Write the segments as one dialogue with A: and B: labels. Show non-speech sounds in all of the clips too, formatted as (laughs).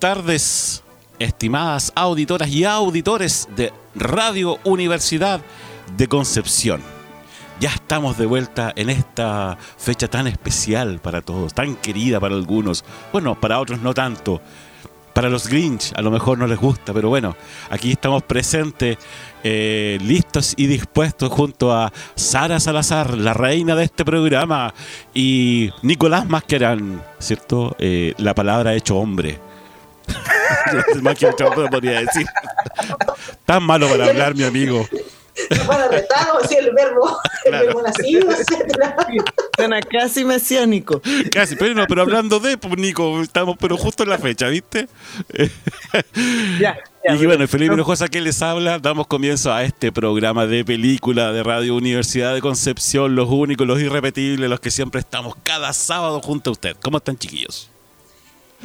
A: Tardes, estimadas auditoras y auditores de Radio Universidad de Concepción. Ya estamos de vuelta en esta fecha tan especial para todos, tan querida para algunos, bueno, para otros no tanto. Para los Grinch a lo mejor no les gusta, pero bueno, aquí estamos presentes, eh, listos y dispuestos junto a Sara Salazar, la reina de este programa, y Nicolás Masquerán, ¿cierto? Eh, la palabra hecho hombre. Más que otro podría decir. Tan malo para hablar, mi amigo.
B: Bueno, retado, así el verbo, el
A: Claro.
B: verbo nacido.
C: Suena casi mesiánico.
A: Casi, pero no, pero hablando de, pues, Nico, estamos pero justo en la fecha, ¿viste?
C: Ya, ya,
A: y bueno, Felipe Hinojosa que les habla, damos comienzo a este programa de película de Radio Universidad de Concepción, los únicos, los irrepetibles, los que siempre estamos cada sábado junto a usted. ¿Cómo están, chiquillos?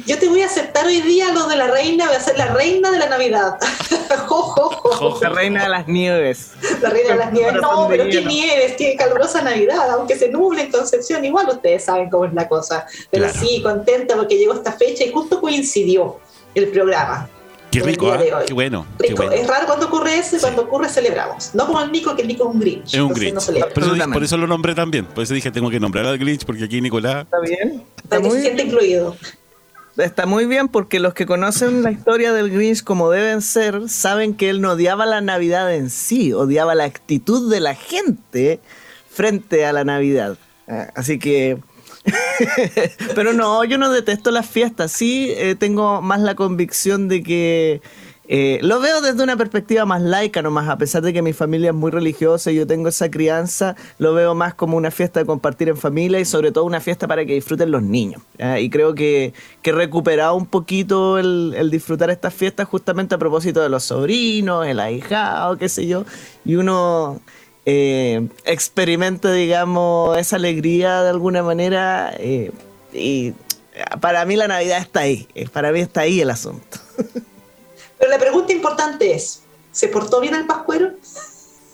B: Yo te voy a aceptar hoy día lo de la reina, voy a ser la reina de la Navidad. (laughs) jo, jo, jo.
C: La reina de las nieves.
B: La reina de las nieves. No, pero qué nieves, qué calurosa Navidad, aunque se nuble en Concepción, igual ustedes saben cómo es la cosa. Pero
A: Claro.
B: sí, contenta porque llegó esta fecha y justo coincidió el programa.
A: Qué rico,
B: hoy.
A: Qué bueno, qué
B: Rico.
A: bueno.
B: Es raro cuando ocurre eso y cuando ocurre celebramos. No como el Nico, que el Nico es un Grinch.
A: Es un Grinch.
B: No
A: por, eso, por eso lo nombré también. Por eso dije, tengo que nombrar al Grinch, porque aquí Nicolás...
C: ¿Está bien? Está
B: que se
C: muy,
B: sienta incluido.
C: Está muy bien porque los que conocen la historia del Grinch como deben ser, saben que él no odiaba la Navidad en sí, odiaba la actitud de la gente frente a la Navidad. Ah, Así que... (laughs) Pero no, yo no detesto las fiestas. Sí, eh, tengo más la convicción de que eh, lo veo desde una perspectiva más laica nomás, a pesar de que mi familia es muy religiosa y yo tengo esa crianza, lo veo más como una fiesta de compartir en familia y sobre todo una fiesta para que disfruten los niños. Y creo que, que he recuperado un poquito el, el disfrutar estas fiestas justamente a propósito de los sobrinos, el ahijado, qué sé yo, y uno eh, experimenta, digamos, esa alegría de alguna manera eh, y para mí la Navidad está ahí, eh, para mí está ahí el asunto. (laughs)
B: Pero la pregunta importante es, ¿se portó bien el pascuero?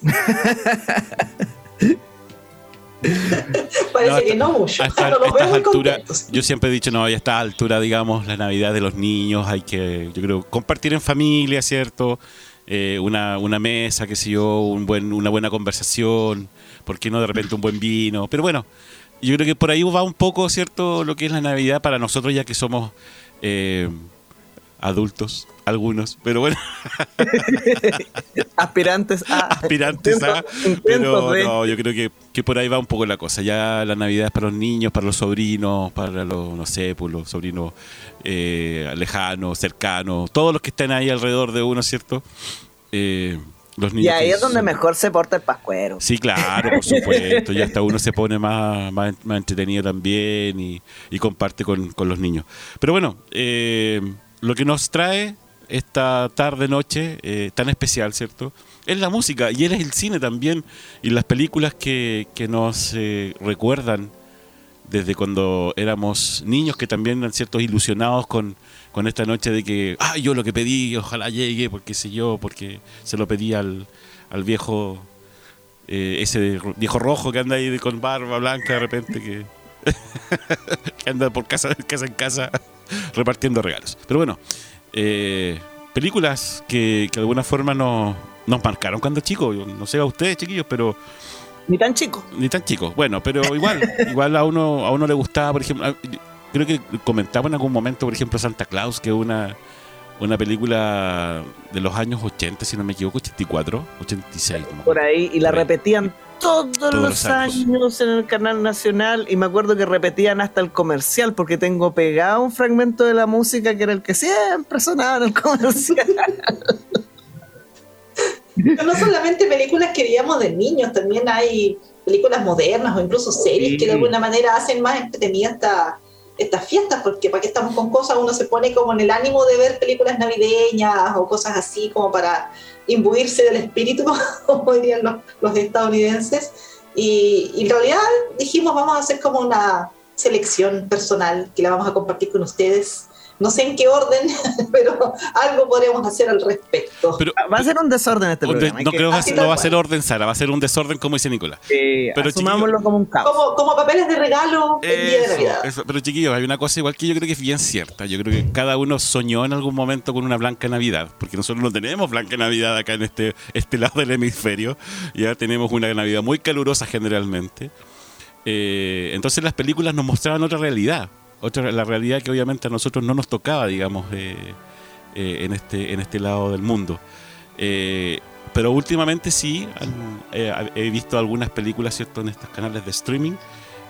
B: (laughs) Parece
A: No,
B: que no mucho.
A: A esta-
B: No
A: estas
B: contentos.
A: yo siempre he dicho, no, ya a esta altura, digamos, la Navidad de los niños, hay que, yo creo, compartir en familia, ¿cierto? Eh, una, una mesa, qué sé yo, un buen, una buena conversación, ¿por qué no de repente un buen vino? Pero bueno, yo creo que por ahí va un poco, ¿cierto? Lo que es la Navidad para nosotros, ya que somos eh, adultos, algunos, pero bueno, (laughs)
C: Aspirantes a...
A: aspirantes a. Pero
C: de-
A: no, yo creo que, que por ahí va un poco la cosa. Ya la Navidad es para los niños, para los sobrinos, para los, no sé, pues los sobrinos eh, lejanos, cercanos, todos los que estén ahí alrededor de uno, ¿cierto? Eh, los niños.
C: Y ahí es donde
A: son-
C: mejor se porta el pascuero.
A: Sí, claro, por supuesto. Ya hasta uno se pone más, más, más entretenido también y, y comparte con, con los niños. Pero bueno, eh, lo que nos trae esta tarde, noche, eh, tan especial, ¿cierto? Es la música y él es el cine también y las películas que, que nos eh, recuerdan desde cuando éramos niños que también eran ciertos ilusionados con, con esta noche de que, ah, yo lo que pedí, ojalá llegue, porque sé yo, porque se lo pedí al, al viejo, eh, ese viejo rojo que anda ahí con barba blanca de repente, que, (laughs) que anda por casa, casa en casa repartiendo regalos. Pero bueno, eh, películas que, que de alguna forma nos, nos marcaron cuando chicos, no sé a ustedes chiquillos, pero
C: Ni tan chico.
A: Ni tan chico. Bueno, pero igual, igual a uno, a uno le gustaba, por ejemplo, creo que comentaba en algún momento, por ejemplo, Santa Claus, que es una, una película de los años 80, si no me equivoco, 84, 86.
C: Por ahí, y la repetían todos, los, años. en el canal nacional y me acuerdo que repetían hasta el comercial porque tengo pegado un fragmento de la música que era el que siempre sonaba en el (laughs) comercial.
B: no solamente películas que veíamos de niños, también hay películas modernas o incluso series que de alguna manera hacen más entretenida esta, estas fiestas, porque para que estamos con cosas, uno se pone como en el ánimo de ver películas navideñas o cosas así como para imbuirse del espíritu, (laughs) como dirían los, los estadounidenses. Y, y, en realidad dijimos, vamos a hacer como una selección personal que la vamos a compartir con ustedes no sé en qué orden, (laughs) pero algo podríamos hacer al respecto.
C: va a ser un desorden este programa.
A: no creo que no va a ser orden, Sara, va a ser un desorden como dice Nicolás.
C: pero asumámoslo como un caos.
B: Como, papeles de regalo el día de Navidad.
A: pero chiquillos, hay una cosa igual que yo creo que es bien cierta. Yo creo que cada uno soñó en algún momento con una blanca Navidad, porque nosotros no tenemos blanca Navidad acá en este, este lado del hemisferio. Ya tenemos una Navidad muy calurosa generalmente. Eh, entonces las películas nos mostraban otra realidad otra la realidad que obviamente a nosotros no nos tocaba, digamos, eh, eh, en, este, en este lado del mundo. Eh, pero últimamente sí, he visto algunas películas, ¿cierto?, en estos canales de streaming,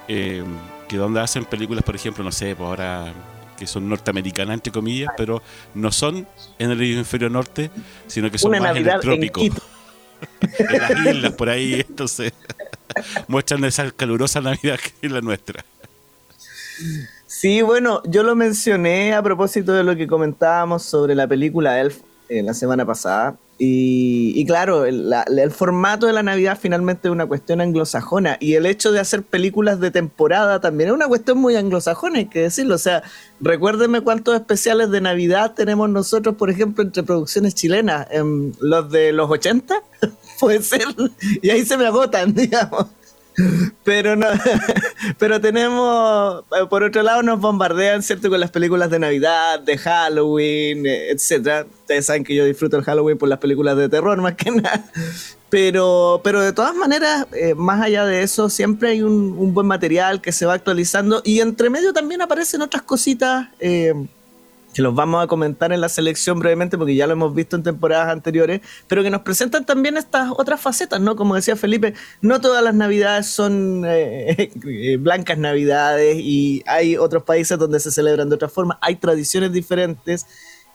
A: que donde hacen películas, por ejemplo, no sé, pues ahora que son norteamericanas, entre comillas, pero no son en el hemisferio norte, sino que son más en el trópico. En, (laughs) en las islas, por ahí, entonces (laughs) muestran esa calurosa Navidad que es la nuestra.
C: Sí, bueno, yo lo mencioné a propósito de lo que comentábamos sobre la película Elf eh, la semana pasada. Y, claro, el, formato de la Navidad finalmente es una cuestión anglosajona. Y el hecho de hacer películas de temporada también es una cuestión muy anglosajona, hay que decirlo. O sea, recuérdenme cuántos especiales de Navidad tenemos nosotros, por ejemplo, entre producciones chilenas. En los de los 80, (laughs) puede ser. Y ahí se me agotan, (laughs) digamos. Pero no, (laughs) pero tenemos, por otro lado nos bombardean, ¿cierto? Con las películas de Navidad, de Halloween, etcétera. Ustedes saben que yo disfruto el Halloween por las películas de terror (laughs) más que nada. Pero, pero de todas maneras, eh, más allá de eso, siempre hay un, buen material que se va actualizando y entre medio también aparecen otras cositas. Eh, que los vamos a comentar en la selección brevemente porque ya lo hemos visto en temporadas anteriores, pero que nos presentan también estas otras facetas, ¿no? Como decía Felipe, no todas las navidades son eh, (laughs) eh, blancas navidades y hay otros países donde se celebran de otra forma, hay tradiciones diferentes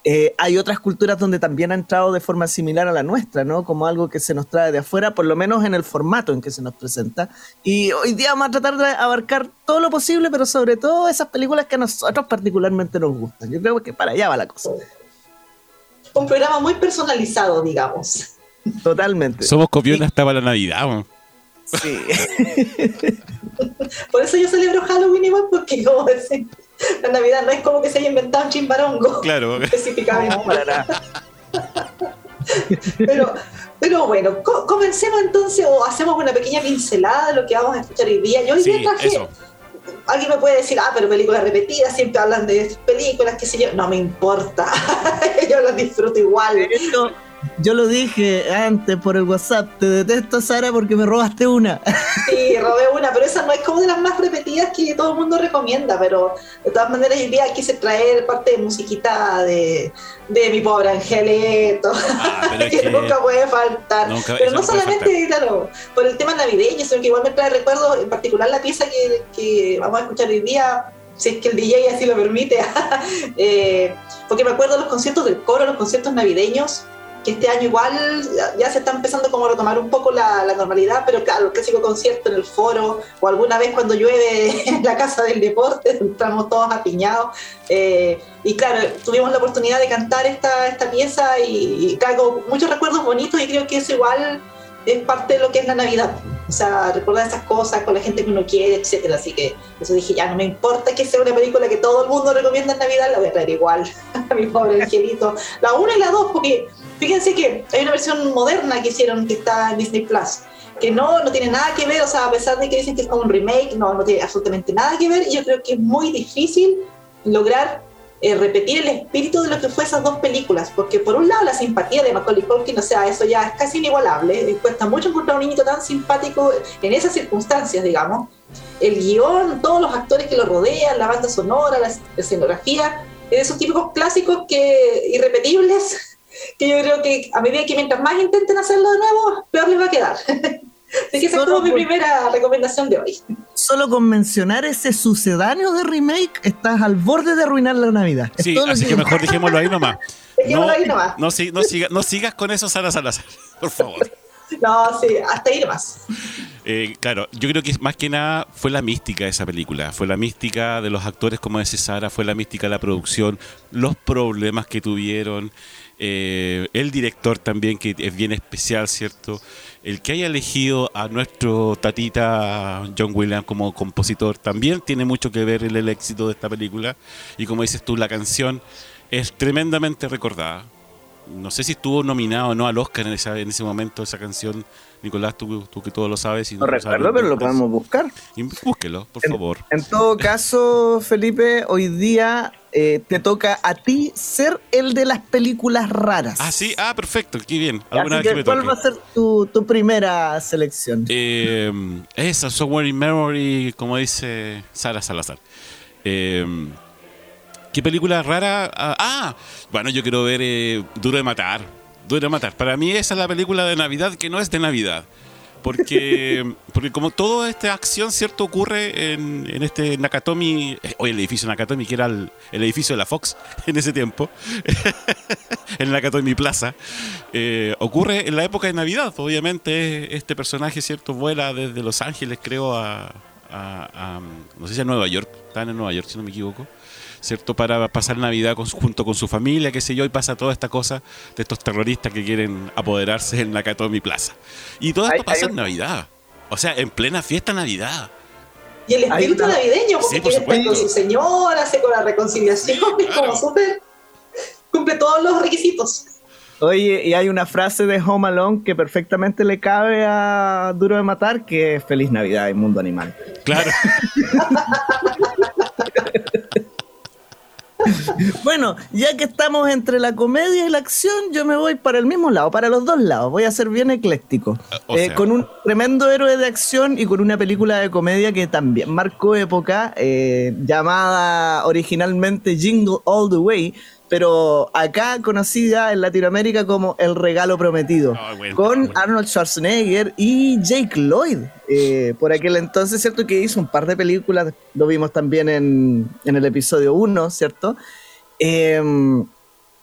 C: eh, hay otras culturas donde también ha entrado de forma similar a la nuestra, ¿no? Como algo que se nos trae de afuera, por lo menos en el formato en que se nos presenta. Y hoy día vamos a tratar de abarcar todo lo posible, pero sobre todo esas películas que a nosotros particularmente nos gustan. Yo creo que para allá va la cosa.
B: Un programa muy personalizado, digamos.
C: Totalmente.
A: Somos copiones hasta para la Navidad,
C: Sí. (laughs)
B: por eso yo celebro Halloween igual, porque como decir (laughs) la Navidad no es como que se haya inventado un chimbarongo.
A: Claro.
B: Específicamente. pero, pero bueno, comencemos entonces o hacemos una pequeña pincelada de lo que vamos a escuchar hoy día. Yo hoy día traje. Alguien me puede decir, ah, pero películas repetidas, siempre hablan de películas, qué sé yo. No me importa. (laughs) yo las disfruto igual.
C: Yo lo dije antes por el WhatsApp, te detesto Sara porque me robaste una.
B: Sí, robé una, pero esa no es como de las más repetidas que todo el mundo recomienda, pero de todas maneras hoy día quise traer parte de musiquita de, de mi pobre Angelito, ah, (laughs) que, nunca puede faltar. pero no solamente, claro, por el tema navideño, sino que igual me trae recuerdos, en particular la pieza que, que vamos a escuchar hoy día, si es que el DJ así lo permite, (laughs) eh, porque me acuerdo los conciertos del coro, los conciertos navideños, este año igual ya se está empezando como a retomar un poco la, normalidad, pero claro, el clásico concierto en el foro o alguna vez cuando llueve (laughs) en la casa del deporte, (laughs) estamos todos apiñados. Eh, y claro, tuvimos la oportunidad de cantar esta, esta pieza y, y claro, muchos recuerdos bonitos y creo que eso igual es parte de lo que es la Navidad. O sea, recordar esas cosas con la gente que uno quiere, etcétera. Así que eso dije, ya no me importa que sea una película que todo el mundo recomienda en Navidad, la voy a traer igual (laughs) a mi pobre angelito. La 1 y la 2, porque fíjense que hay una versión moderna que hicieron que está en Disney Plus que no, no tiene nada que ver, o sea, a pesar de que dicen que es como un remake, no, no tiene absolutamente nada que ver, y yo creo que es muy difícil lograr eh, repetir el espíritu de lo que fue esas dos películas, porque por un lado la simpatía de Macaulay Culkin, o sea, eso ya es casi inigualable, eh, cuesta mucho encontrar un niñito tan simpático en esas circunstancias, digamos. El guion, todos los actores que lo rodean, la banda sonora, la escenografía, esos típicos clásicos que irrepetibles, que yo creo que a medida que mientras más intenten hacerlo de nuevo, peor les va a quedar. (laughs) Así que esa es mi primera recomendación de hoy.
C: Solo con mencionar ese sucedáneo de remake, estás al borde de arruinar la Navidad.
A: Sí, así que... mejor dejémoslo ahí nomás. (laughs) No, ahí nomás. No, no, sigas con eso, Sara Salazar, (laughs) por favor.
B: No, sí, hasta ir más.
A: Eh, claro, yo creo que más que nada fue la mística de esa película. Fue la mística de los actores, como dice Sara, fue la mística de la producción, los problemas que tuvieron, eh, el director también, que es bien especial, ¿cierto? el que haya elegido a nuestro tatita John Williams como compositor también tiene mucho que ver en el éxito de esta película. Y como dices tú, la canción es tremendamente recordada. No sé si estuvo nominado o no al Oscar en, en ese momento esa canción. Nicolás, tú, que todo lo sabes.
C: no, recuerdo, pero lo podemos buscar.
A: búsquelo, por favor.
C: En todo caso, Felipe, hoy día eh, te toca a ti ser el de las películas raras.
A: Ah, sí, ah, perfecto, qué bien.
C: ¿Cuál va a ser tu, primera selección?
A: Eh, esa, Somewhere in Memory, como dice Sara Salazar. Eh, ¿Qué película rara? Ah, ah, bueno, yo quiero ver eh, Duro de Matar. Duro Matar. Para mí esa es la película de Navidad que no es de Navidad. Porque, (laughs) porque como toda esta acción, ¿cierto? Ocurre en, en este Nakatomi, eh, o el edificio Nakatomi, que era el, edificio de la Fox (laughs) en ese tiempo, (laughs) en Nakatomi Plaza, eh, ocurre en la época de Navidad. Obviamente este personaje, ¿cierto? Vuela desde Los Ángeles, creo, a, a, no sé si a Nueva York, están en Nueva York, si no me equivoco. ¿Cierto? Para pasar Navidad junto con su familia, qué sé yo, y pasa toda esta cosa de estos terroristas que quieren apoderarse en Nakatomi Plaza. Y todo esto pasa en Navidad, o sea, en plena fiesta Navidad.
B: Y el espíritu navideño, porque quiere estar con su señora, hace con la reconciliación, (laughs) es como súper, cumple todos los requisitos.
C: Oye, y hay una frase de Home Alone que perfectamente le cabe a Duro de Matar, que es Feliz Navidad en Mundo Animal.
A: Claro. (laughs) (laughs)
C: bueno, ya que estamos entre la comedia y la acción, yo me voy para el mismo lado, para los dos lados. Voy a ser bien ecléctico. Eh, con un tremendo héroe de acción y con una película de comedia que también marcó época, eh, llamada originalmente Jingle All the Way pero acá conocida en Latinoamérica como El Regalo Prometido, ah, con Arnold Schwarzenegger y Jake Lloyd. Eh, por aquel entonces, ¿cierto? Que hizo un par de películas, lo vimos también en, el episodio 1, ¿cierto? Em,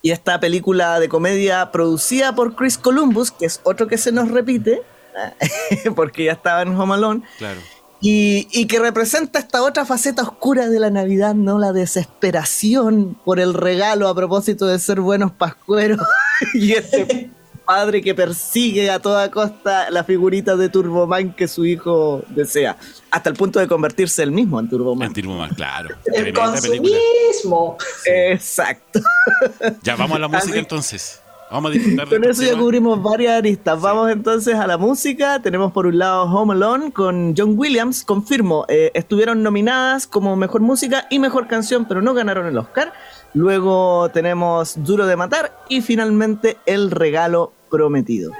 C: y esta película de comedia producida por Chris Columbus, que es otro que se nos repite, (laughs) porque ya estaba en Home Alone.
A: Claro.
C: Y, que representa esta otra faceta oscura de la Navidad, ¿no? La desesperación por el regalo a propósito de ser buenos pascueros (laughs) y este padre que persigue a toda costa la figurita de Turboman que su hijo desea, hasta el punto de convertirse él mismo en Turboman.
A: En Turboman, claro. (laughs)
B: El consumismo.
C: Exacto.
A: Ya vamos a la (laughs) música entonces. Vamos a disfrutar (laughs)
C: Con eso ya cubrimos varias aristas. Vamos entonces a la música. Tenemos por un lado Home Alone con John Williams. Confirmo, eh, estuvieron nominadas como mejor música y mejor canción, pero no ganaron el Oscar. Luego tenemos Duro de Matar y finalmente El Regalo Prometido.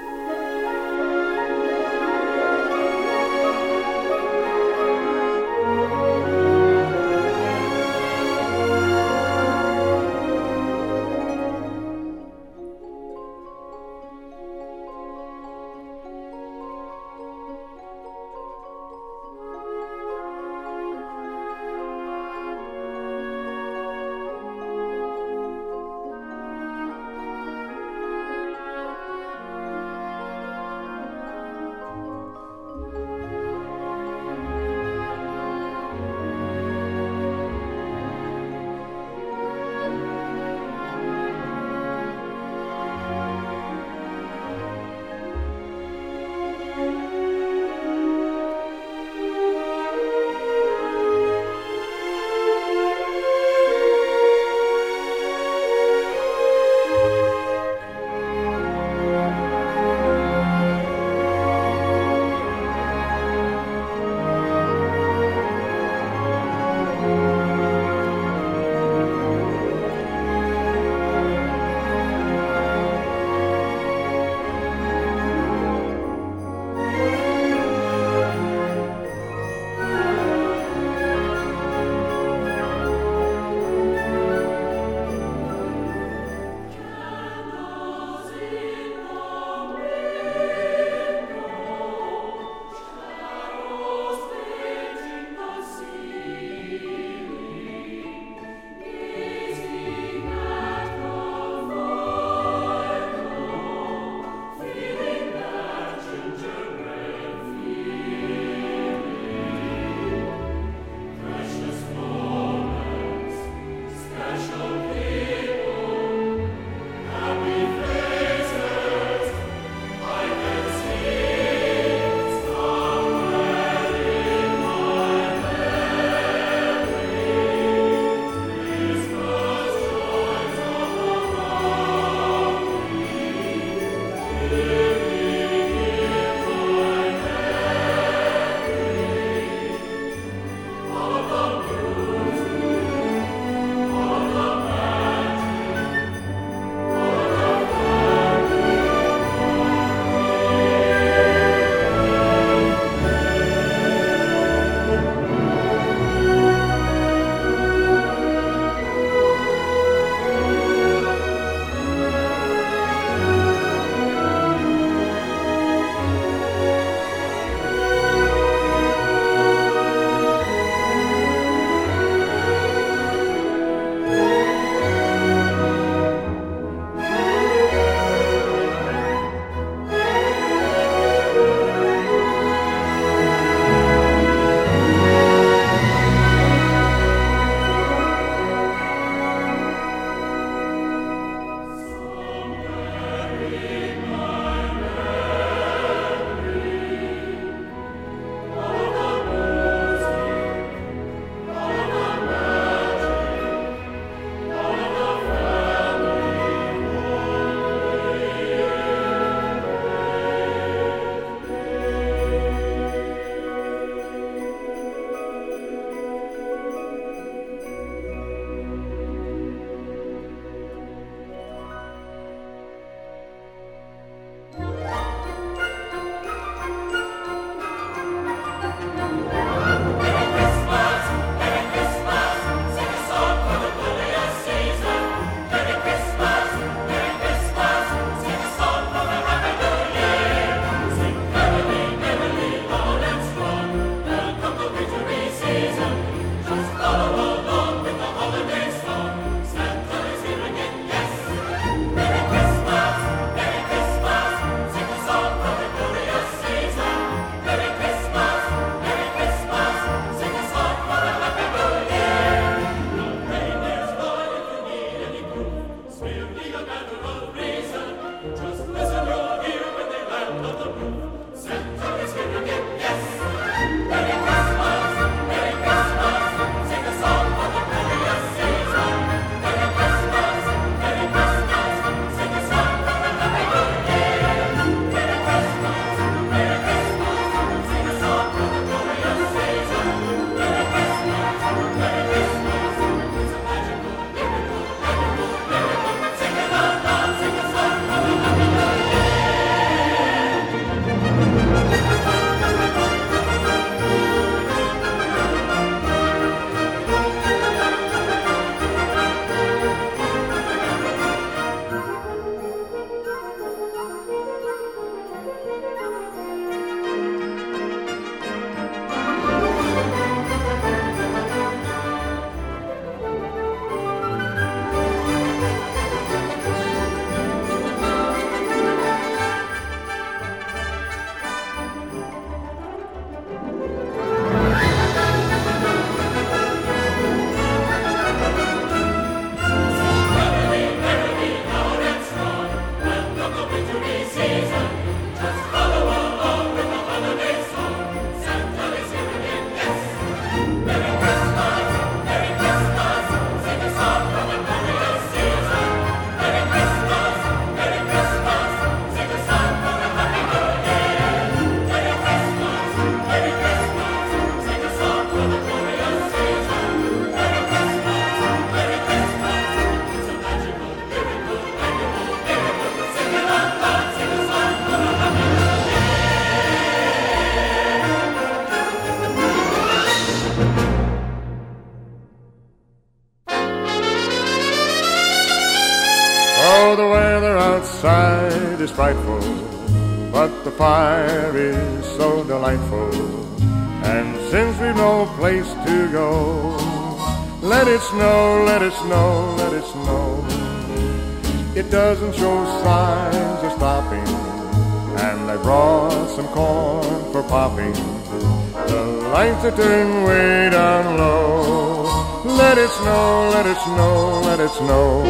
D: Lights way down low. Let it snow, let it snow, let it snow.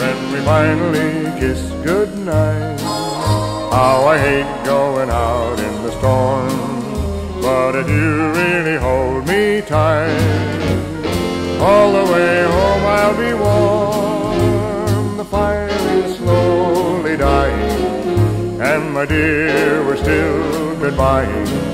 D: When we finally kiss goodnight, how I hate going out in the storm. But if you really hold me tight, all the way home I'll be warm. The fire is slowly dying, and my dear, we're still goodbying.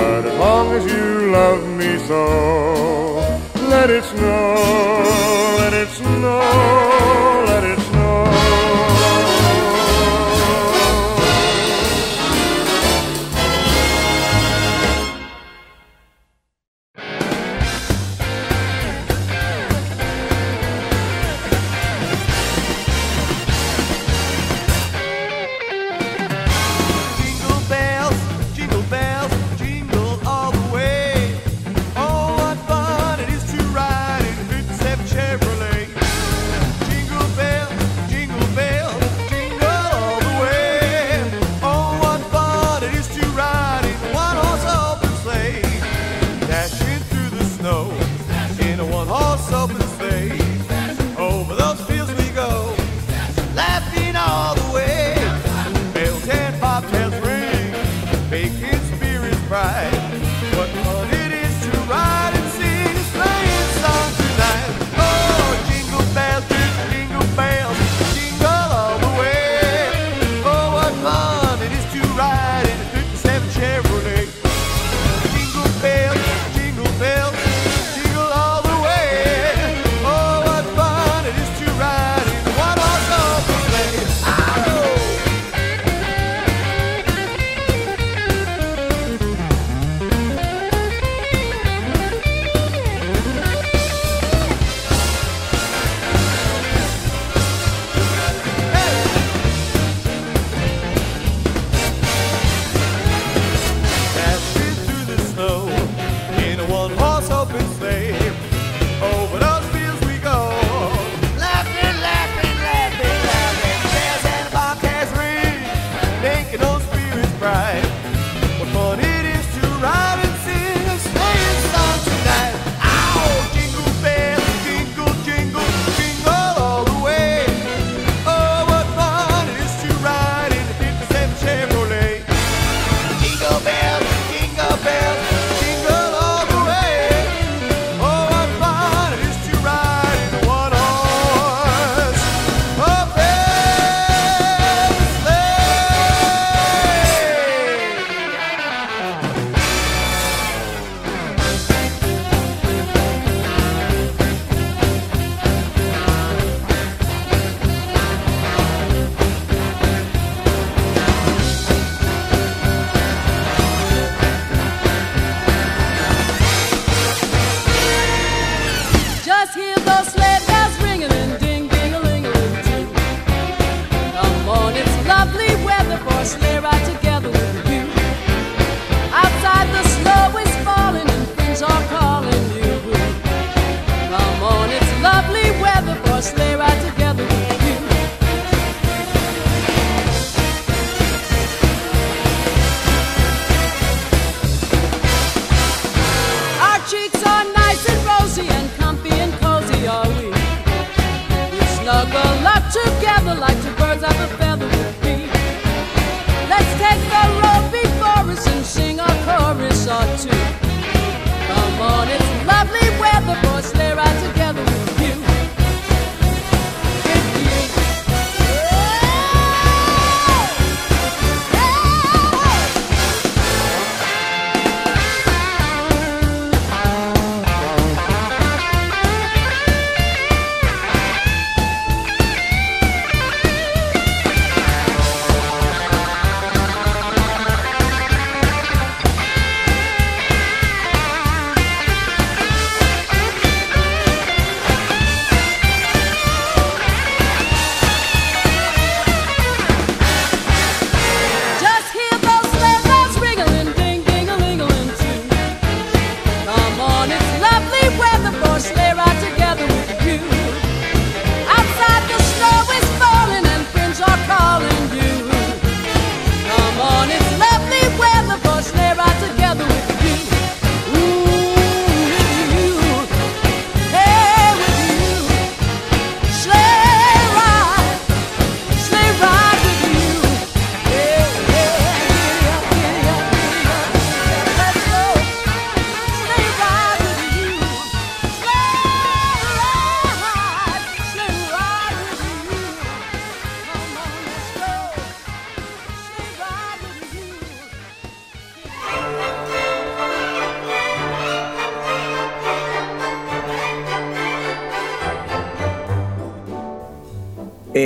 D: But as long as you love me so, let it snow, let it snow,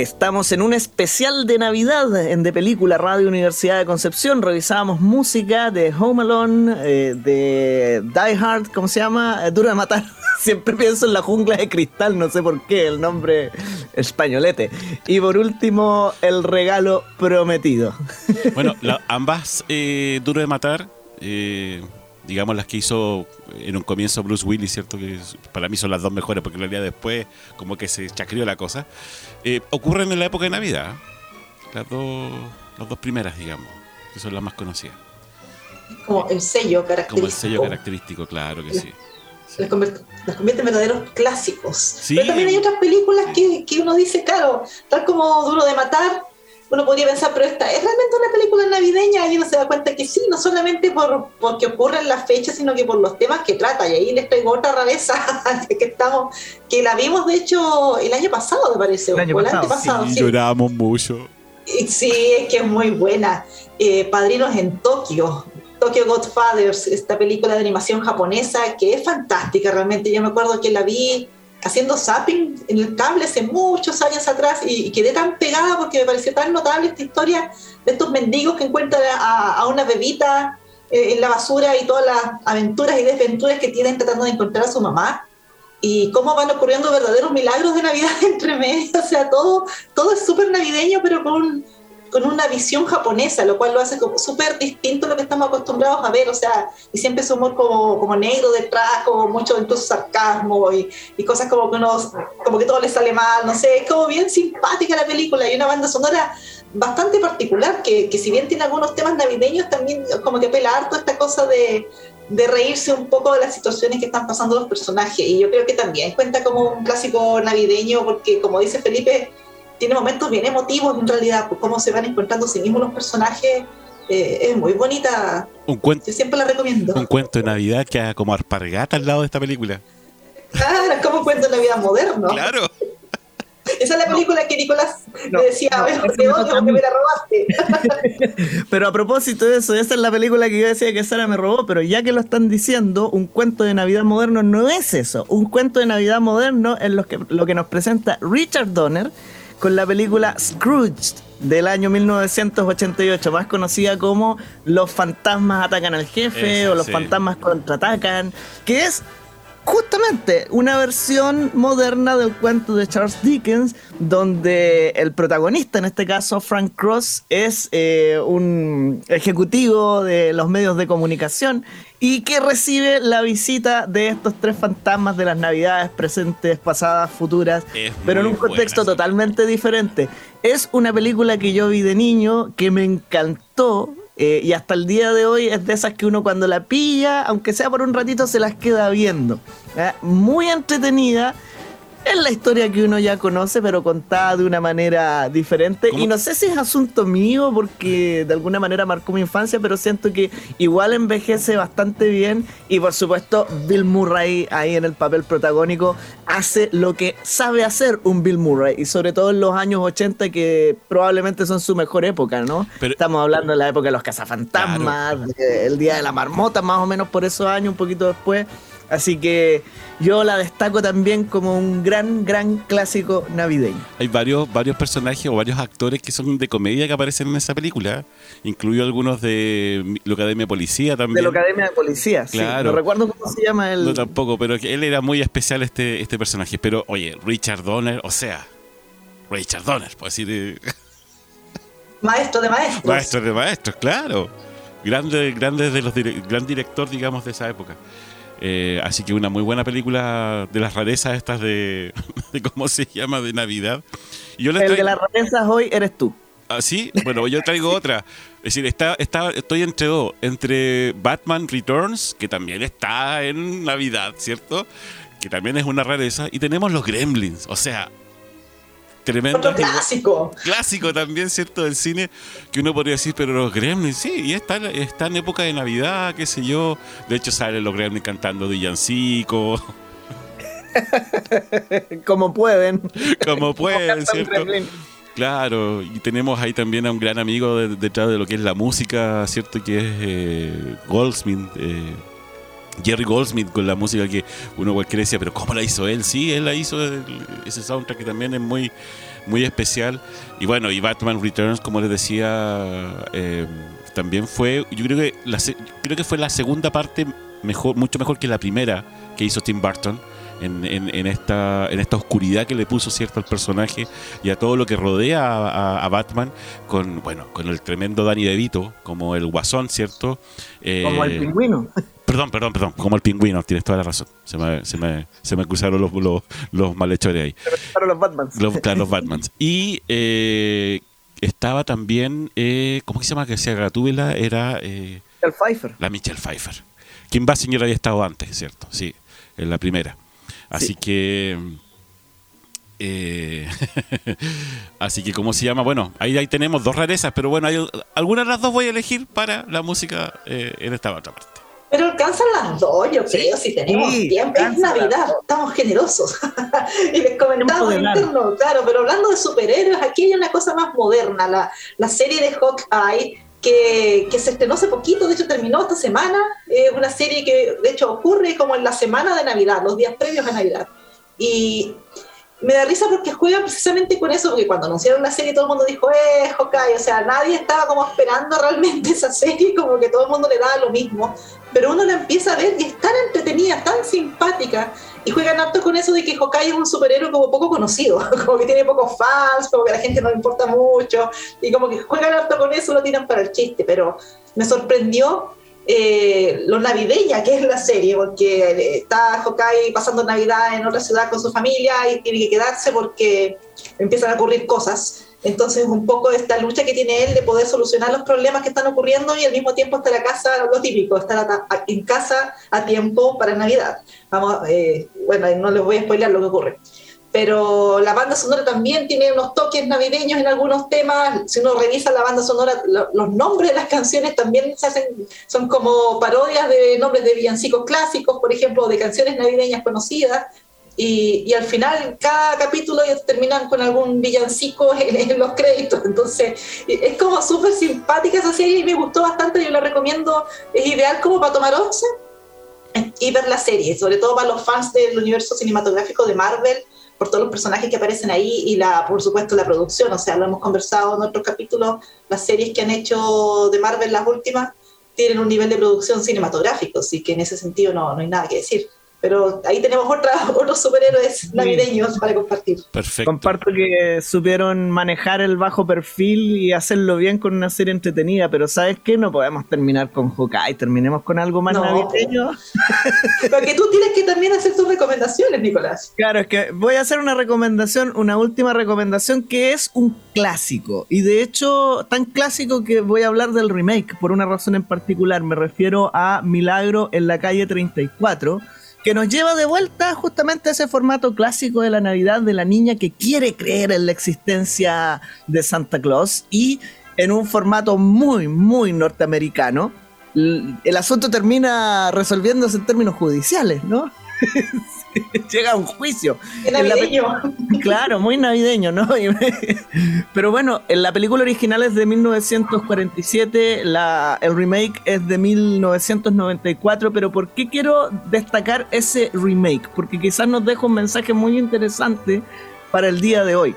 C: Estamos en un especial de Navidad en De Película Radio Universidad de Concepción. Revisábamos música de Home Alone, eh, de Die Hard, ¿cómo se llama? Eh, Duro de Matar. (laughs) Siempre pienso en la jungla de cristal, no sé por qué, el nombre españolete. Y por último, El regalo prometido.
A: Bueno, ambas eh, Duro de Matar digamos las que hizo en un comienzo Bruce Willis, ¿cierto? Que para mí son las dos mejores, porque en realidad después como que se chacrió la cosa. Eh, ocurren en la época de Navidad, las dos, las dos primeras, digamos, que son las más conocidas.
B: Como el sello característico.
A: Como el sello característico, claro que sí.
B: Las convierte, en verdaderos clásicos. Pero también hay otras películas que, que uno dice, claro, tal como Duro de Matar, uno podría pensar, pero esta es realmente una película navideña y uno se da cuenta que sí, no solamente por porque ocurre en la fecha, sino que por los temas que trata. Y ahí les traigo otra rareza (laughs) que estamos, que la vimos de hecho el año pasado, me parece,
C: el año
A: pasado, sí, Lloramos mucho.
B: Sí, es que es muy buena. Eh, Padrinos en Tokio, Tokyo Godfathers, esta película de animación japonesa que es fantástica realmente. Yo me acuerdo que la vi haciendo zapping en el cable hace muchos años atrás y, quedé tan pegada porque me pareció tan notable esta historia de estos mendigos que encuentran a, una bebita eh, en la basura y todas las aventuras y desventuras que tienen tratando de encontrar a su mamá. Y cómo van ocurriendo verdaderos milagros de Navidad (laughs) entre medio, o sea, todo, todo es súper navideño pero con con una visión japonesa, lo cual lo hace como súper distinto a lo que estamos acostumbrados a ver, o sea, y siempre es humor como, como negro detrás, como mucho incluso sarcasmo y, y, cosas como que uno, como que todo le sale mal, no sé, es como bien simpática la película y una banda sonora bastante particular, que, que si bien tiene algunos temas navideños, también como que apela harto esta cosa de, de reírse un poco de las situaciones que están pasando los personajes. Y yo creo que también cuenta como un clásico navideño, porque como dice Felipe, tiene momentos bien emotivos en realidad, pues cómo se van encontrando sí mismos los personajes. Eh, es muy bonita.
A: Un cuento,
B: Yo siempre la recomiendo.
A: Un cuento de Navidad que haga como arpargata al lado de esta película.
B: Claro, es como un cuento de Navidad moderno.
A: Claro. (laughs)
B: Esa es la película que Nicolás me decía, a ver, te odio porque me la robaste. (laughs)
C: pero a propósito de eso, esa es la película que yo decía que Sara me robó, pero ya que lo están diciendo, un cuento de Navidad moderno no es eso. Un cuento de Navidad moderno es lo que, lo que nos presenta Richard Donner con la película Scrooge del año 1988, más conocida como Los fantasmas atacan al jefe o Los fantasmas contraatacan, que es justamente una versión moderna del cuento de Charles Dickens, donde el protagonista, en este caso Frank Cross, es eh, un ejecutivo de los medios de comunicación y que recibe la visita de estos tres fantasmas de las navidades presentes, pasadas, futuras, pero en un contexto totalmente diferente. Es una película que yo vi de niño que me encantó eh, y hasta el día de hoy es de esas que uno cuando la pilla, aunque sea por un ratito, se las queda viendo. ¿eh? Muy entretenida es la historia que uno ya conoce, pero contada de una manera diferente. Y no sé si es asunto mío, porque de alguna manera marcó mi infancia, pero siento que igual envejece bastante bien. Y por supuesto, Bill Murray ahí en el papel protagónico hace lo que sabe hacer un Bill Murray. Y sobre todo en los años 80, que probablemente son su mejor época, ¿no? Estamos hablando de la época de los cazafantasmas, el Día de la Marmota, más o menos por esos años, un poquito después. Así que yo la destaco también como un gran, gran clásico navideño.
A: Hay varios, varios personajes o varios actores que son de comedia que aparecen en esa película, incluido algunos de la Academia de Policía también.
C: De la Academia de Policía, claro. No recuerdo cómo se llama él.
A: No tampoco, pero él era muy especial este, este personaje. Pero, oye, Richard Donner, o sea, Richard Donner, por decir... (laughs)
B: Maestro de maestros.
A: Maestro de maestros, claro. Grande, grande de los gran director, digamos, de esa época. Eh, así que una muy buena película de las rarezas estas de, (laughs) cómo se llama de Navidad.
C: yo El de las rarezas hoy eres tú.
A: ¿Ah, sí? Bueno, yo traigo (laughs) otra. Es decir, está, está, estoy entre dos. Entre Batman Returns, que también está en Navidad, ¿cierto? Que también es una rareza. Y tenemos los Gremlins. O sea, tremendo.
B: Otro clásico.
A: Clásico también, ¿cierto? Del cine, que uno podría decir, pero los Gremlins, sí, y está, está en época de Navidad, qué sé yo. De hecho, salen los Gremlins cantando villancico. (laughs)
C: Como pueden.
A: Como (laughs) pueden, ¿cierto? Claro, y tenemos ahí también a un gran amigo detrás de, lo que es la música, ¿cierto? Que es eh, Goldsmith. Eh, Jerry Goldsmith con la música que uno cualquiera decía, pero ¿cómo la hizo él? Sí, él la hizo, ese soundtrack que también es muy, muy especial. Y bueno, y Batman Returns, como les decía, eh, también fue, yo creo que, la, creo que fue la segunda parte mejor, mucho mejor que la primera que hizo Tim Burton. En, en, esta, en esta oscuridad que le puso cierto al personaje y a todo lo que rodea a, Batman con bueno con el tremendo Danny DeVito como el guasón cierto
C: como el eh, pingüino
A: Perdón, perdón, perdón, como el pingüino, tienes toda la razón. Se me, se me, se me cruzaron los, los, los malhechores ahí.
C: Se los Batmans.
A: Los, claro, los Batmans. Y eh, estaba también, eh, ¿cómo se llama que hacía Gatúbela? Era... Eh,
C: Pfeiffer.
A: La Michelle Pfeiffer. Kim Basinger había estado antes, ¿cierto? Sí, en la primera. Así que... Eh, (laughs) así que, ¿cómo se llama? Bueno, ahí, ahí tenemos dos rarezas, pero bueno, hay, algunas de las dos voy a elegir para la música eh, en esta otra parte.
B: Pero alcanzan las dos, yo creo, si tenemos tiempo. Es Navidad, estamos generosos. (laughs) y les comentamos interno, claro, pero hablando de superhéroes, aquí hay una cosa más moderna, la, la serie de Hawkeye. Que, que, se estrenó hace poquito, de hecho terminó esta semana, es una serie que de hecho ocurre como en la semana de Navidad, los días previos a Navidad. Y me da risa porque juegan precisamente con eso, porque cuando anunciaron la serie todo el mundo dijo, eh, Hawkeye, o sea, nadie estaba como esperando realmente (laughs) esa serie, como que todo el mundo le daba lo mismo, pero uno la empieza a ver y es tan entretenida, tan simpática, y juegan harto con eso de que Hawkeye es un superhéroe como poco conocido, (laughs) como que tiene pocos fans, como que a la gente no le importa mucho, y como que juegan harto con eso, lo tiran para el chiste, pero me sorprendió eh, lo navideña que es la serie, porque eh, está Hawkeye pasando Navidad en otra ciudad con su familia y tiene que quedarse porque empiezan a ocurrir cosas. Entonces, un poco esta lucha que tiene él de poder solucionar los problemas que están ocurriendo y al mismo tiempo estar a casa, lo típico, estar en casa a tiempo para Navidad. Vamos, eh, bueno, no les voy a spoilear lo que ocurre pero la banda sonora también tiene unos toques navideños en algunos temas. Si uno revisa la banda sonora, los nombres de las canciones también se hacen, son como parodias de nombres de villancicos clásicos, por ejemplo, de canciones navideñas conocidas. Y, al final, cada capítulo terminan con algún villancico (laughs) en, los créditos. Entonces, es como súper simpática esa serie y me gustó bastante. Yo la recomiendo, es ideal como para tomar once y ver la serie, sobre todo para los fans del universo cinematográfico de Marvel por todos los personajes que aparecen ahí y la, por supuesto la producción, o sea, lo hemos conversado en otros capítulos, las series que han hecho de Marvel, las últimas, tienen un nivel de producción cinematográfico, así que en ese sentido no, no hay nada que decir. Pero ahí tenemos otra, (laughs) otros superhéroes navideños para compartir.
A: Perfecto.
C: Comparto que supieron manejar el bajo perfil y hacerlo bien con una serie entretenida, pero ¿sabes qué? No podemos terminar con Hawkeye, terminemos con algo más navideño. (laughs)
B: Porque tú tienes que también hacer tus recomendaciones, Nicolás.
C: Claro, es que voy a hacer una recomendación, una última recomendación que es un clásico. Y de hecho, tan clásico que voy a hablar del remake por una razón en particular. Me refiero a Milagro en la calle 34 que nos lleva de vuelta justamente a ese formato clásico de la Navidad de la niña que quiere creer en la existencia de Santa Claus y en un formato muy, muy norteamericano. El asunto termina resolviéndose en términos judiciales, ¿no? (laughs) (laughs) llega a un juicio.
B: navideño.
C: claro, muy navideño, ¿no? (laughs) Pero bueno, en la película original es de 1947, la, el remake es de 1994, pero ¿por qué quiero destacar ese remake? Porque quizás nos deja un mensaje muy interesante para el día de hoy.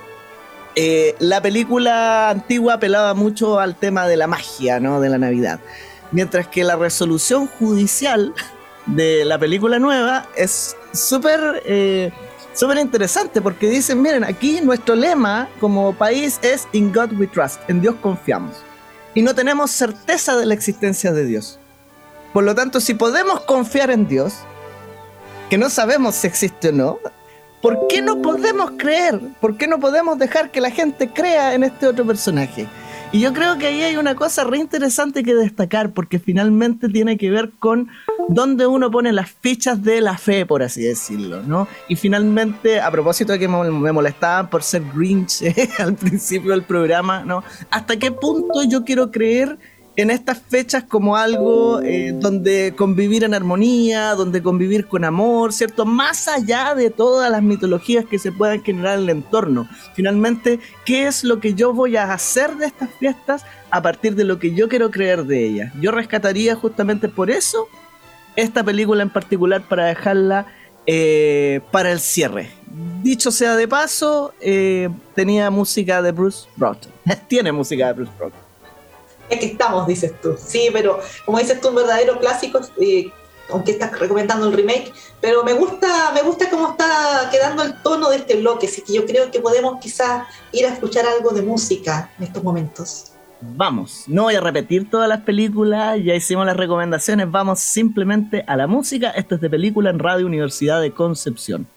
C: Eh, la película antigua apelaba mucho al tema de la magia, ¿no? De la Navidad. Mientras que la resolución judicial de la película nueva es súper eh, súper interesante porque dicen, miren, aquí nuestro lema como país es In God We Trust, en Dios confiamos. Y no tenemos certeza de la existencia de Dios. Por lo tanto, si podemos confiar en Dios, que no sabemos si existe o no, ¿por qué no podemos creer? ¿Por qué no podemos dejar que la gente crea en este otro personaje? Y yo creo que ahí hay una cosa re interesante que destacar, porque finalmente tiene que ver con dónde uno pone las fichas de la fe, por así decirlo, ¿no? Y finalmente, a propósito de que me molestaban por ser Grinch (laughs) al principio del programa, ¿no? ¿Hasta qué punto yo quiero creer en estas fechas como algo eh, donde convivir en armonía, donde convivir con amor, ¿cierto? Más allá de todas las mitologías que se puedan generar en el entorno. Finalmente, ¿qué es lo que yo voy a hacer de estas fiestas a partir de lo que yo quiero creer de ellas? Yo rescataría justamente por eso esta película en particular para dejarla eh, para el cierre. dicho sea de paso, eh, tenía música de Bruce Broughton. (laughs) Tiene música de Bruce Broughton.
B: Que estamos, dices tú. Sí, pero como dices tú, un verdadero clásico, eh, aunque estás recomendando el remake, pero me gusta, me gusta cómo está quedando el tono de este bloque, así que yo creo que podemos quizás ir a escuchar algo de música en estos momentos.
C: Vamos, no voy a repetir todas las películas, ya hicimos las recomendaciones, vamos simplemente a la música. Esto es de película en Radio Universidad de Concepción.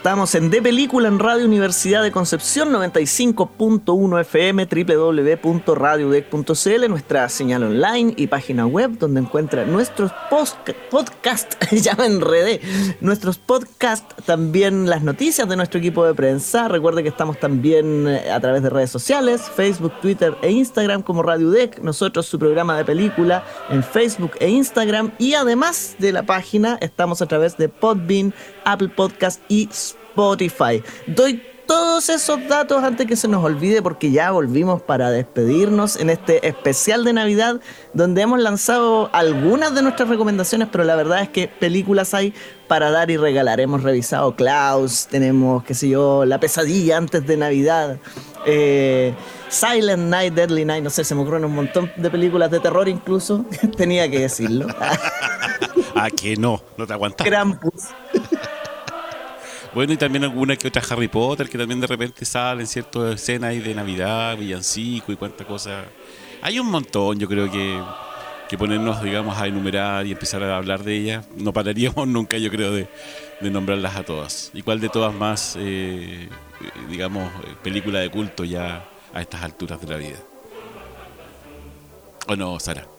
C: Estamos en De Película en Radio Universidad de Concepción 95.1 FM, www.radiodec.cl, nuestra señal online y página web donde encuentra nuestros podcasts, (laughs) ya me enredé, nuestros podcasts, también las noticias de nuestro equipo de prensa. Recuerde que estamos también eh, a través de redes sociales, Facebook, Twitter e Instagram como Radio Deck, nosotros su programa de película en Facebook e Instagram y además de la página estamos a través de Podbean, Apple Podcast y Spotify. Doy todos esos datos antes que se nos olvide porque ya volvimos para despedirnos en este especial de Navidad donde hemos lanzado algunas de nuestras recomendaciones, pero la verdad es que películas hay para dar y regalar. Hemos revisado Klaus, tenemos, qué sé yo, La pesadilla antes de Navidad, eh, Silent Night, Deadly Night, no sé, se me ocurren un montón de películas de terror incluso, (laughs) tenía que decirlo. (laughs)
A: ah, que no, no te aguantas.
C: Krampus.
A: Bueno, y también alguna que otra Harry Potter, que también de repente salen ciertas escenas ahí de Navidad, villancico y cuánta cosa. Hay un montón, yo creo que, que ponernos, digamos, a enumerar y empezar a hablar de ellas. No pararíamos (laughs) nunca, yo creo, de, nombrarlas a todas. ¿Y cuál de todas más, eh, digamos, película de culto ya a estas alturas de la vida? ¿O no, Sara?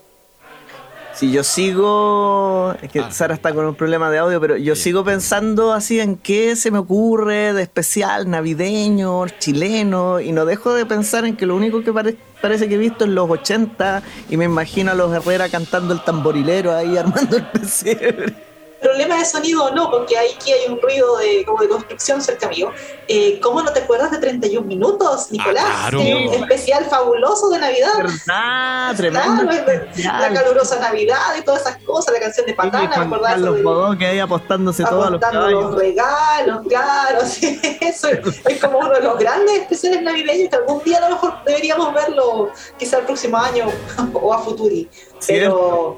C: Si yo sigo, es que ah. Sara está con un problema de audio, pero yo sigo pensando así en qué se me ocurre de especial navideño, chileno, y no dejo de pensar en que lo único que parece que he visto en los 80 y me imagino a los Herrera cantando el tamborilero ahí (laughs) armando el pesebre
B: problema de sonido o no, porque aquí hay un ruido de, como de construcción cerca mío. Eh, ¿Cómo no te acuerdas de 31 minutos, Nicolás? Ah, claro. un especial fabuloso de Navidad.
C: ¿Verdad? Tremendo.
B: la calurosa Navidad y todas esas cosas, la canción de Patana,
C: ¿verdad? Los Bodón que ahí apostándose todos los caballos.
B: los regalos, claro. (laughs) Sí, eso es, como uno de los grandes especiales navideños que algún día a lo mejor deberíamos verlo, quizá el próximo año (laughs) o a futuri. Pero,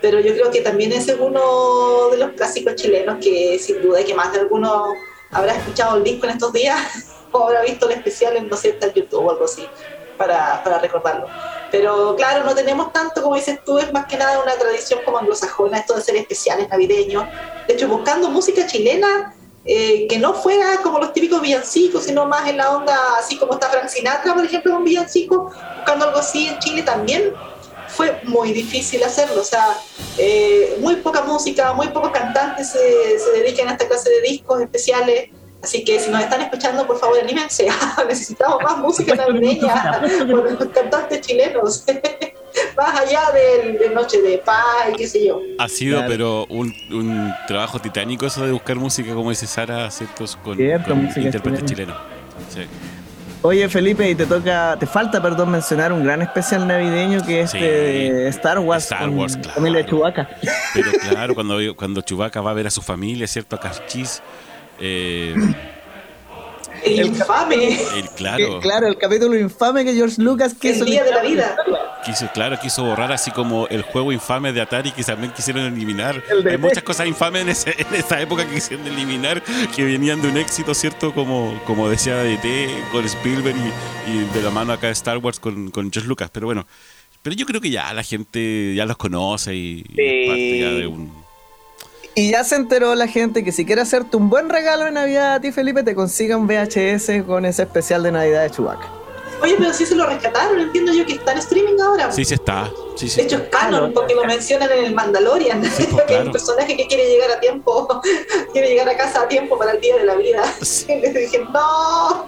B: pero yo creo que también es uno de los clásicos chilenos que sin duda que más de alguno habrá escuchado el disco en estos días (laughs) o habrá visto el especial en, no sé, YouTube o algo así para, para recordarlo. Pero claro, no tenemos tanto, como dices tú, es más que nada una tradición como anglosajona, esto de ser especiales navideños. De hecho, buscando música chilena eh, que no fuera como los típicos villancicos, sino más en la onda, así como está Frank Sinatra, por ejemplo, un villancico, buscando algo así en Chile también fue muy difícil hacerlo. O sea, eh, muy poca música, muy pocos cantantes se, se, dedican a esta clase de discos especiales. Así que si nos están escuchando, por favor, anímense. (laughs) Necesitamos más música navideña (laughs) por los cantantes chilenos. (laughs) más allá de, Noche de Paz y qué sé yo.
A: Ha sido, pero un, un, trabajo titánico eso de buscar música, como dice Sara, ¿ciertos? Con, con intérpretes chilenos. Sí.
C: Oye Felipe, y te toca, te falta, perdón, mencionar un gran especial navideño que es de Star Wars,
A: Star Wars,
C: claro. familia de Chewbacca.
A: Pero (laughs) claro, cuando, cuando Chewbacca va a ver a su familia, ¿cierto? A Cachis. Eh,
B: el infame.
A: El, claro.
C: claro, el capítulo infame que George Lucas
B: quiso. El día de la vida.
A: Quiso, claro, quiso borrar así como el juego infame de Atari que también quisieron eliminar. Hay muchas cosas infames en, esa época que quisieron eliminar que venían de un éxito, ¿cierto? Como, como decía DT con Spielberg y, de la mano acá de Star Wars con, con George Lucas. Pero bueno, pero yo creo que ya la gente ya los conoce y, es parte ya de un
C: y ya se enteró la gente que si quiere hacerte un buen regalo de Navidad a ti, Felipe, te consiga un VHS con ese especial de Navidad de Chewbacca.
B: Oye, pero si se lo rescataron, entiendo yo que está en streaming ahora.
A: Sí, sí está. Sí,
B: de hecho, es canon, porque lo mencionan en el Mandalorian. Sí, pues, (laughs) que un personaje que quiere llegar a tiempo, (laughs) quiere llegar a casa a tiempo para el día de la vida. Sí. (laughs) Y le dije, no.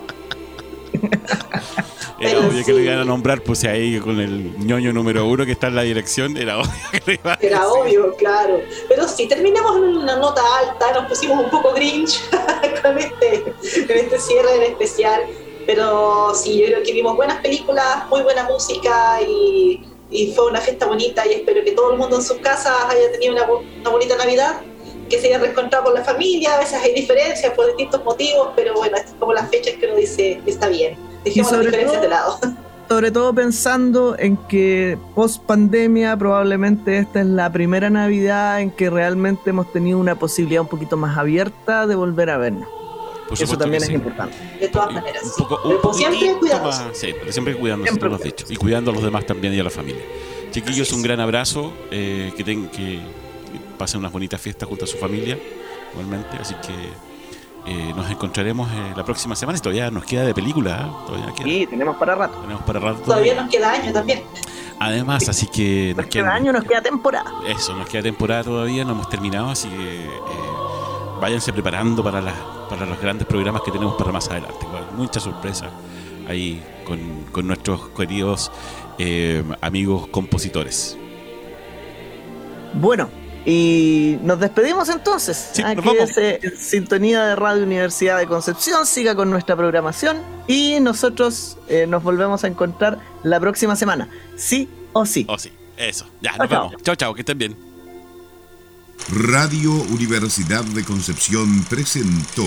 A: Era obvio que lo iban a nombrar, pues ahí con el ñoño número uno que está en la dirección, era (laughs) obvio que lo iban
B: a Era obvio, claro. Pero sí, terminamos en una nota alta, nos pusimos un poco grinch (laughs) con este, con este cierre en especial. Pero sí, yo creo que vimos buenas películas, muy buena música y, y fue una fiesta bonita y espero que todo el mundo en sus casas haya tenido una, una bonita Navidad que se haya reencontrado con la familia, a veces hay diferencias por distintos motivos, pero bueno, es como las fechas que uno dice está bien. Dejemos las diferencias de lado. (laughs)
C: Sobre todo pensando en que post pandemia probablemente esta es la primera Navidad en que realmente hemos tenido una posibilidad un poquito más abierta de volver a vernos. Eso también es importante.
B: De todas maneras. Un poco, pero siempre cuidándonos.
A: Sí, pero siempre cuidándonos, siempre lo dicho. Y cuidando a los demás también y a la familia. Chiquillos, un gran abrazo. Eh, que, ten, que pasen unas bonitas fiestas junto a su familia, igualmente. Así que eh, nos encontraremos eh, la próxima semana. Y todavía nos queda de película. ¿eh? Todavía
C: Sí, tenemos para rato.
A: Tenemos para rato.
B: Todavía, nos queda año también.
A: Además, así que
C: nos, queda año, nos queda temporada.
A: Eso, nos queda temporada todavía, no hemos terminado, así que váyanse preparando para, para los grandes programas que tenemos para más adelante. Mucha sorpresa ahí con, con nuestros queridos amigos compositores.
C: Bueno, y nos despedimos entonces.
A: Sí,
C: Aquí en sintonía de Radio Universidad de Concepción. Siga con nuestra programación y nosotros eh, nos volvemos a encontrar la próxima semana. Sí o sí.
A: O sí. Eso. Ya, nos vemos. Chao, chao, que estén bien.
E: Radio Universidad de Concepción presentó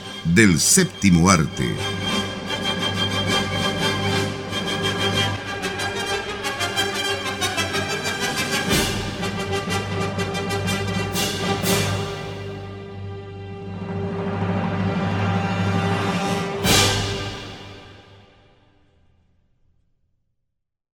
E: del séptimo arte.